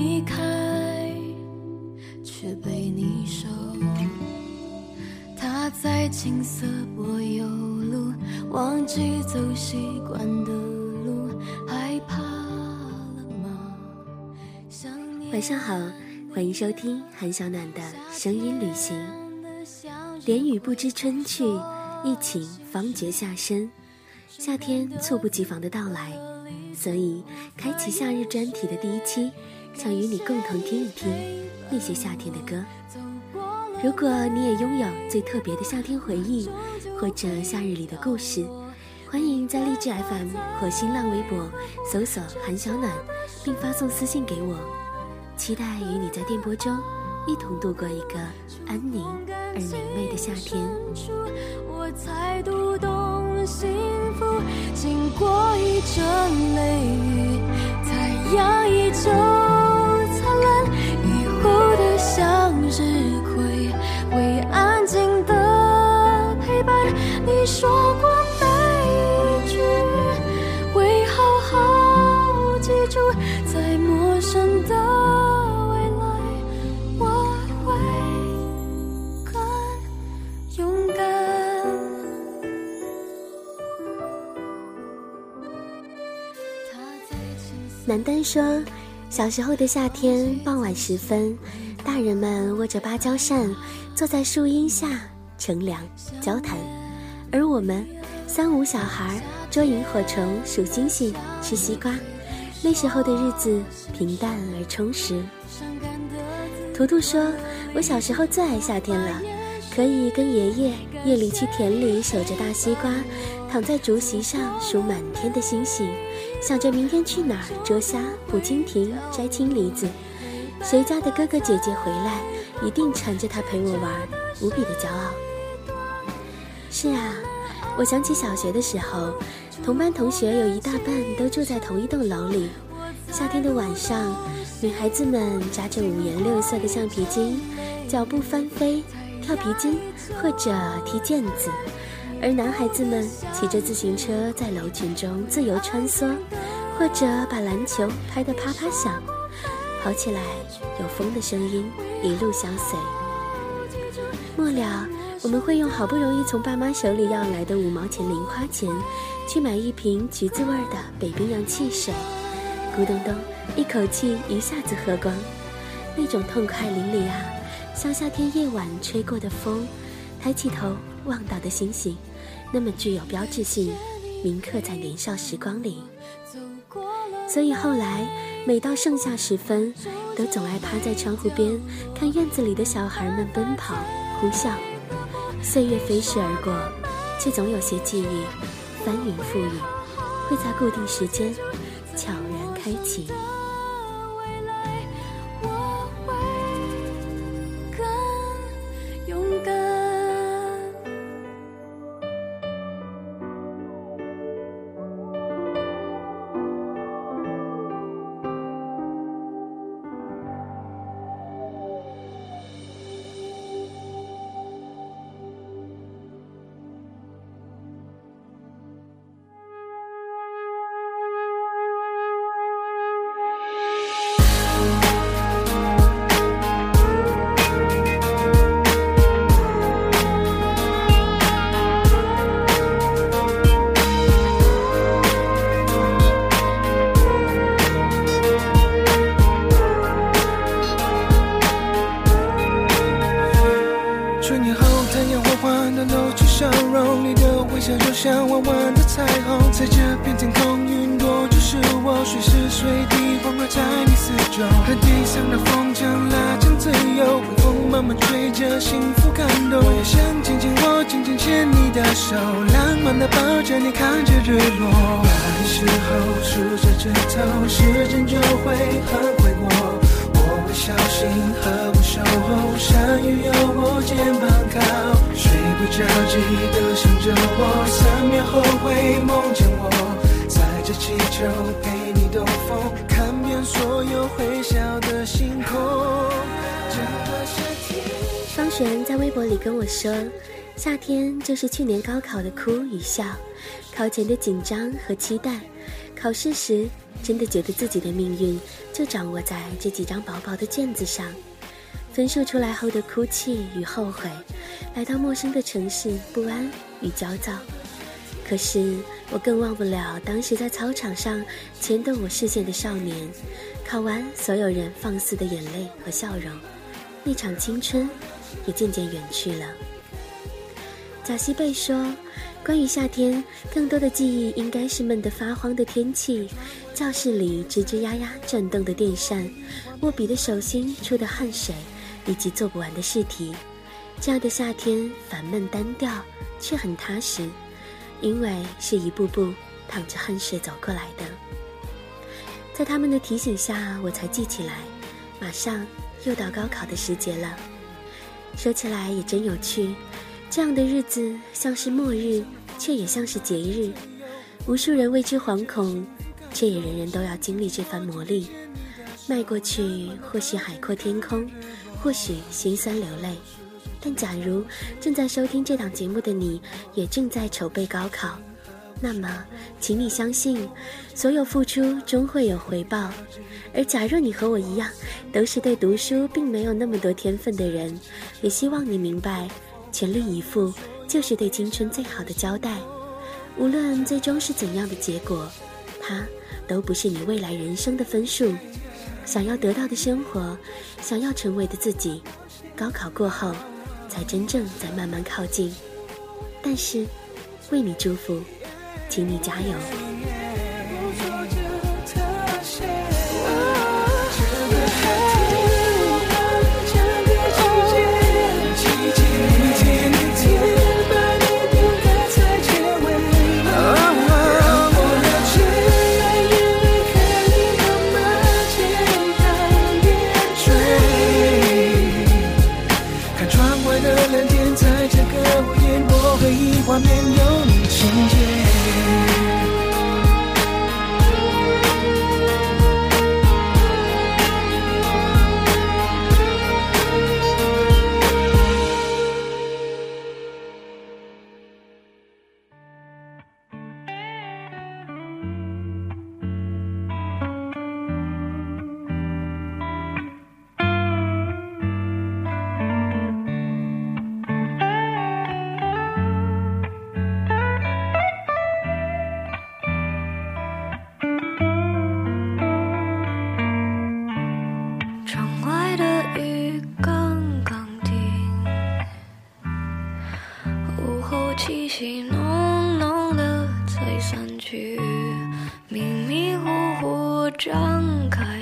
伞为你开，却被你收。他在青涩柏油路，忘记走习惯的路，害怕了吗？想念晚上好，欢迎收听韩小暖的声音旅行。连雨不知春去，一晴方觉夏深。夏天猝不及防的到来，所以开启夏日专题的第一期，想与你共同听一听那些夏天的歌。如果你也拥有最特别的夏天回忆，或者夏日里的故事，欢迎在荔枝 FM 或新浪微博搜索“韩小暖”，并发送私信给我。期待与你在电波中一同度过一个安宁而明媚的夏天。我才读懂幸福，经过一阵雷雨，太阳依旧灿烂，雨后的向日葵会安静的陪伴。你说过南丹说，小时候的夏天傍晚时分，大人们握着芭蕉扇，坐在树荫下乘凉交谈，而我们三五小孩捉萤火虫、数星星、吃西瓜。那时候的日子平淡而充实。图图说：“我小时候最爱夏天了，可以跟爷爷夜里去田里守着大西瓜，躺在竹席上数满天的星星，想着明天去哪儿捉虾、捕蜻蜓、摘青梨子。谁家的哥哥姐姐回来，一定缠着他陪我玩，无比的骄傲。”是啊，我想起小学的时候，同班同学有一大半都住在同一栋楼里。夏天的晚上，女孩子们扎着五颜六色的橡皮筋，脚步翻飞，跳皮筋或者踢毽子；而男孩子们骑着自行车在楼群中自由穿梭，或者把篮球拍得啪啪响，跑起来有风的声音一路相随。末了，我们会用好不容易从爸妈手里要来的五毛钱零花钱，去买一瓶橘子味儿的北冰洋汽水，咕咚咚，一口气一下子喝光，那种痛快淋漓啊，像夏天夜晚吹过的风，抬起头望到的星星，那么具有标志性，铭刻在年少时光里。所以后来，每到盛夏时分，都总爱趴在窗户边，看院子里的小孩们奔跑、呼啸。岁月飞逝而过，却总有些记忆翻云覆雨，会在固定时间悄然开启。你四周。和地上的风筝拉长自由，微风慢慢吹着，幸福感动。我也想紧紧握，紧紧牵你的手，浪漫的抱着你，看着日落。来时候数着指头，时间就会很快过。我会小心呵护守候，山雨有我肩膀靠，睡不着记得想着我，三秒后会梦见我，载着气球会笑的星空。方璇在微博里跟我说，夏天就是去年高考的哭与笑，考前的紧张和期待，考试时真的觉得自己的命运就掌握在这几张薄薄的卷子上，分数出来后的哭泣与后悔，来到陌生的城市不安与焦躁。可是我更忘不了当时在操场上牵动我视线的少年，考完所有人放肆的眼泪和笑容，那场青春也渐渐远去了。贾西贝说，关于夏天，更多的记忆应该是闷得发慌的天气，教室里吱吱呀呀转动的电扇，握笔的手心出的汗水，以及做不完的试题。这样的夏天烦闷单调，却很踏实。因为是一步步淌着汗水走过来的，在他们的提醒下，我才记起来，马上又到高考的时节了。说起来也真有趣，这样的日子像是末日，却也像是节日。无数人为之惶恐，却也人人都要经历这番磨砺。迈过去，或许海阔天空，或许心酸流泪。但假如正在收听这档节目的你，也正在筹备高考，那么，请你相信，所有付出终会有回报。而假若你和我一样，都是对读书并没有那么多天分的人，也希望你明白，全力以赴就是对青春最好的交代。无论最终是怎样的结果，它都不是你未来人生的分数。想要得到的生活，想要成为的自己，高考过后。才真正在慢慢靠近，但是为你祝福，请你加油。在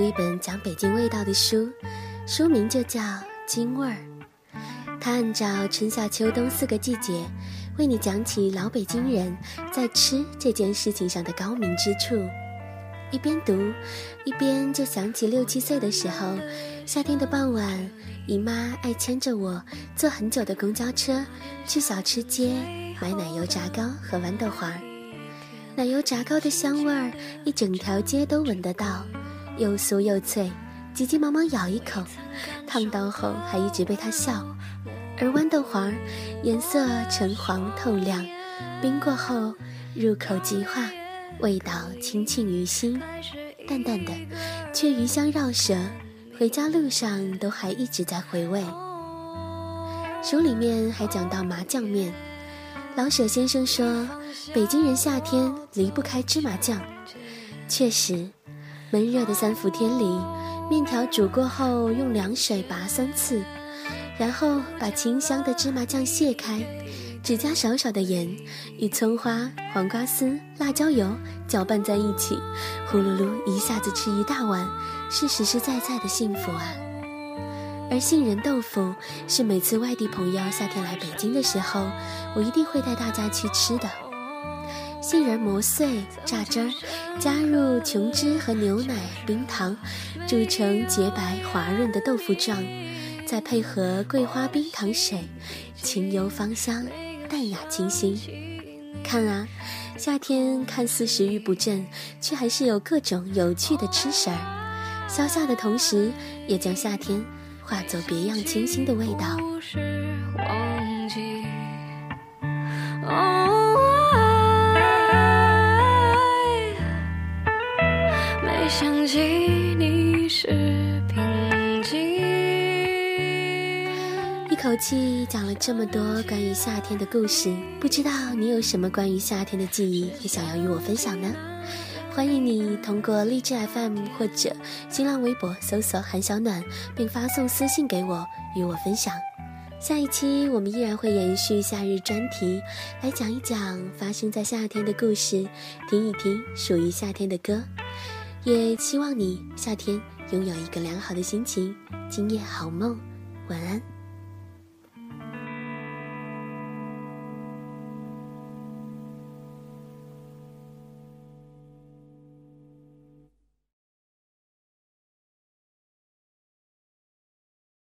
读一本讲北京味道的书，书名就叫《京味儿》。它按照春夏秋冬四个季节，为你讲起老北京人在吃这件事情上的高明之处。一边读，一边就想起六七岁的时候，夏天的傍晚，姨妈爱牵着我坐很久的公交车去小吃街买奶油炸糕和豌豆黄。奶油炸糕的香味儿，一整条街都闻得到。又酥又脆，急急忙忙咬一口，烫到后还一直被他笑。而豌豆黄颜色橙黄透亮，冰过后入口即化，味道清沁于心，淡淡的，却余香绕舌。回家路上都还一直在回味。书里面还讲到麻酱面，老舍先生说，北京人夏天离不开芝麻酱，确实。闷热的三伏天里，面条煮过后用凉水拔三次，然后把清香的芝麻酱卸开，只加少少的盐，与葱花、黄瓜丝、辣椒油搅拌在一起，呼噜噜一下子吃一大碗，是实实在在的幸福啊！而杏仁豆腐是每次外地朋友夏天来北京的时候，我一定会带大家去吃的。杏仁磨碎、榨汁儿，加入琼脂和牛奶、冰糖，煮成洁白滑润的豆腐状，再配合桂花冰糖水，清幽芳香，淡雅清新。看啊，夏天看似食欲不振，却还是有各种有趣的吃食儿，消夏的同时，也将夏天。化作别样清新的味道。一口气讲了这么多关于夏天的故事，不知道你有什么关于夏天的记忆，也想要与我分享呢？欢迎你通过荔枝 FM 或者新浪微博搜索“韩小暖”，并发送私信给我，与我分享。下一期我们依然会延续夏日专题，来讲一讲发生在夏天的故事，听一听属于夏天的歌。也希望你夏天拥有一个良好的心情，今夜好梦，晚安。